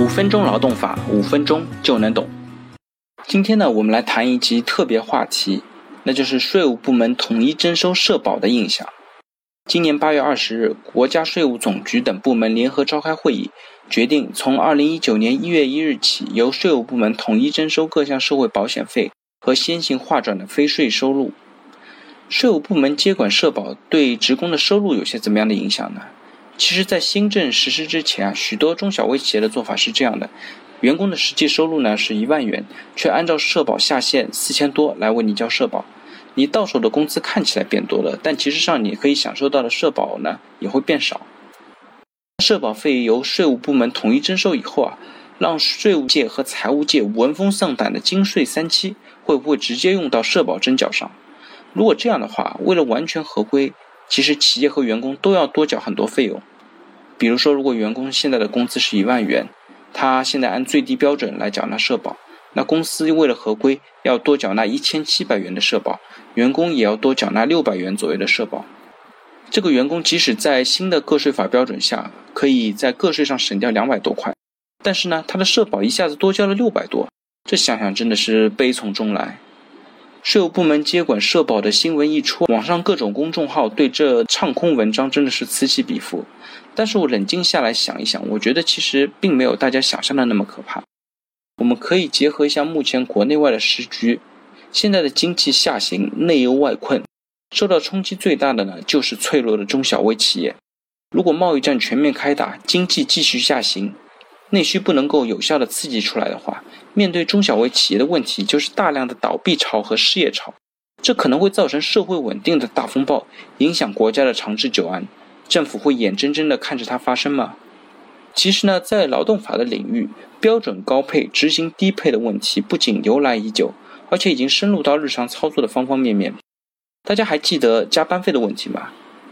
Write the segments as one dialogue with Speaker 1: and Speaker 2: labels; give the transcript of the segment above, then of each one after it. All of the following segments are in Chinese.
Speaker 1: 五分钟劳动法，五分钟就能懂。今天呢，我们来谈一集特别话题，那就是税务部门统一征收社保的影响。今年八月二十日，国家税务总局等部门联合召开会议，决定从二零一九年一月一日起，由税务部门统一征收各项社会保险费和先行划转的非税收入。税务部门接管社保，对职工的收入有些怎么样的影响呢？其实，在新政实施之前啊，许多中小微企业的做法是这样的：员工的实际收入呢是一万元，却按照社保下限四千多来为你交社保。你到手的工资看起来变多了，但其实上你可以享受到的社保呢也会变少。社保费由税务部门统一征收以后啊，让税务界和财务界闻风丧胆的金税三期会不会直接用到社保征缴上？如果这样的话，为了完全合规，其实企业和员工都要多缴很多费用。比如说，如果员工现在的工资是一万元，他现在按最低标准来缴纳社保，那公司为了合规要多缴纳一千七百元的社保，员工也要多缴纳六百元左右的社保。这个员工即使在新的个税法标准下，可以在个税上省掉两百多块，但是呢，他的社保一下子多交了六百多，这想想真的是悲从中来。税务部门接管社保的新闻一出，网上各种公众号对这唱空文章真的是此起彼伏。但是我冷静下来想一想，我觉得其实并没有大家想象的那么可怕。我们可以结合一下目前国内外的时局，现在的经济下行，内忧外困，受到冲击最大的呢就是脆弱的中小微企业。如果贸易战全面开打，经济继续下行，内需不能够有效的刺激出来的话，面对中小微企业的问题就是大量的倒闭潮和失业潮，这可能会造成社会稳定的大风暴，影响国家的长治久安。政府会眼睁睁地看着它发生吗？其实呢，在劳动法的领域，标准高配执行低配的问题不仅由来已久，而且已经深入到日常操作的方方面面。大家还记得加班费的问题吗？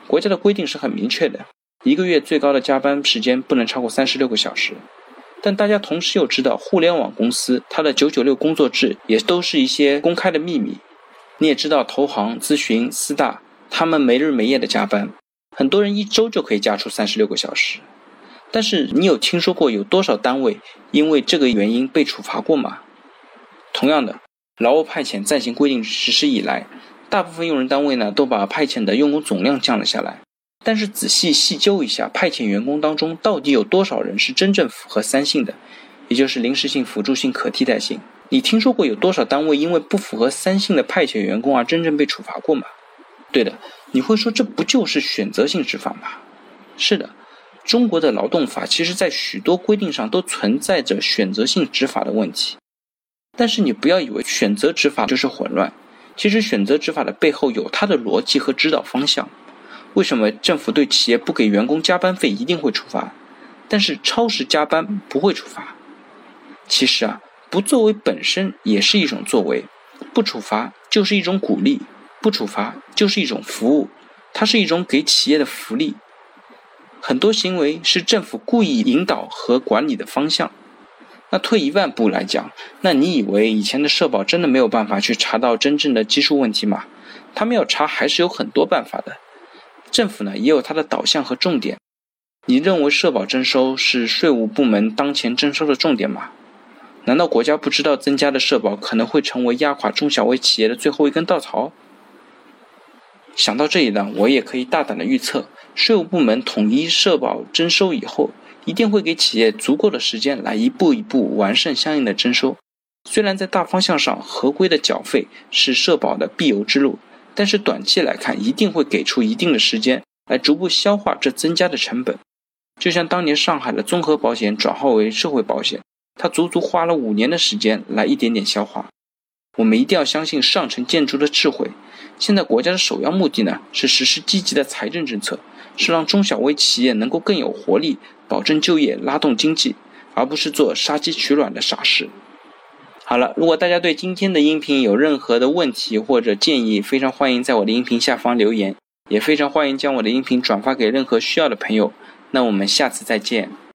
Speaker 1: 国家的规定是很明确的，一个月最高的加班时间不能超过三十六个小时。但大家同时又知道，互联网公司它的九九六工作制也都是一些公开的秘密。你也知道，投行、咨询、四大，他们没日没夜的加班。很多人一周就可以加出三十六个小时，但是你有听说过有多少单位因为这个原因被处罚过吗？同样的，劳务派遣暂行规定实施以来，大部分用人单位呢都把派遣的用工总量降了下来。但是仔细细究一下，派遣员工当中到底有多少人是真正符合三性的，也就是临时性、辅助性、可替代性？你听说过有多少单位因为不符合三性的派遣员工而真正被处罚过吗？对的。你会说这不就是选择性执法吗？是的，中国的劳动法其实在许多规定上都存在着选择性执法的问题。但是你不要以为选择执法就是混乱，其实选择执法的背后有它的逻辑和指导方向。为什么政府对企业不给员工加班费一定会处罚，但是超时加班不会处罚？其实啊，不作为本身也是一种作为，不处罚就是一种鼓励。不处罚就是一种服务，它是一种给企业的福利。很多行为是政府故意引导和管理的方向。那退一万步来讲，那你以为以前的社保真的没有办法去查到真正的基数问题吗？他们要查还是有很多办法的。政府呢也有它的导向和重点。你认为社保征收是税务部门当前征收的重点吗？难道国家不知道增加的社保可能会成为压垮中小微企业的最后一根稻草？想到这里呢，我也可以大胆的预测，税务部门统一社保征收以后，一定会给企业足够的时间来一步一步完善相应的征收。虽然在大方向上，合规的缴费是社保的必由之路，但是短期来看，一定会给出一定的时间来逐步消化这增加的成本。就像当年上海的综合保险转化为社会保险，它足足花了五年的时间来一点点消化。我们一定要相信上层建筑的智慧。现在国家的首要目的呢，是实施积极的财政政策，是让中小微企业能够更有活力，保证就业，拉动经济，而不是做杀鸡取卵的傻事。好了，如果大家对今天的音频有任何的问题或者建议，非常欢迎在我的音频下方留言，也非常欢迎将我的音频转发给任何需要的朋友。那我们下次再见。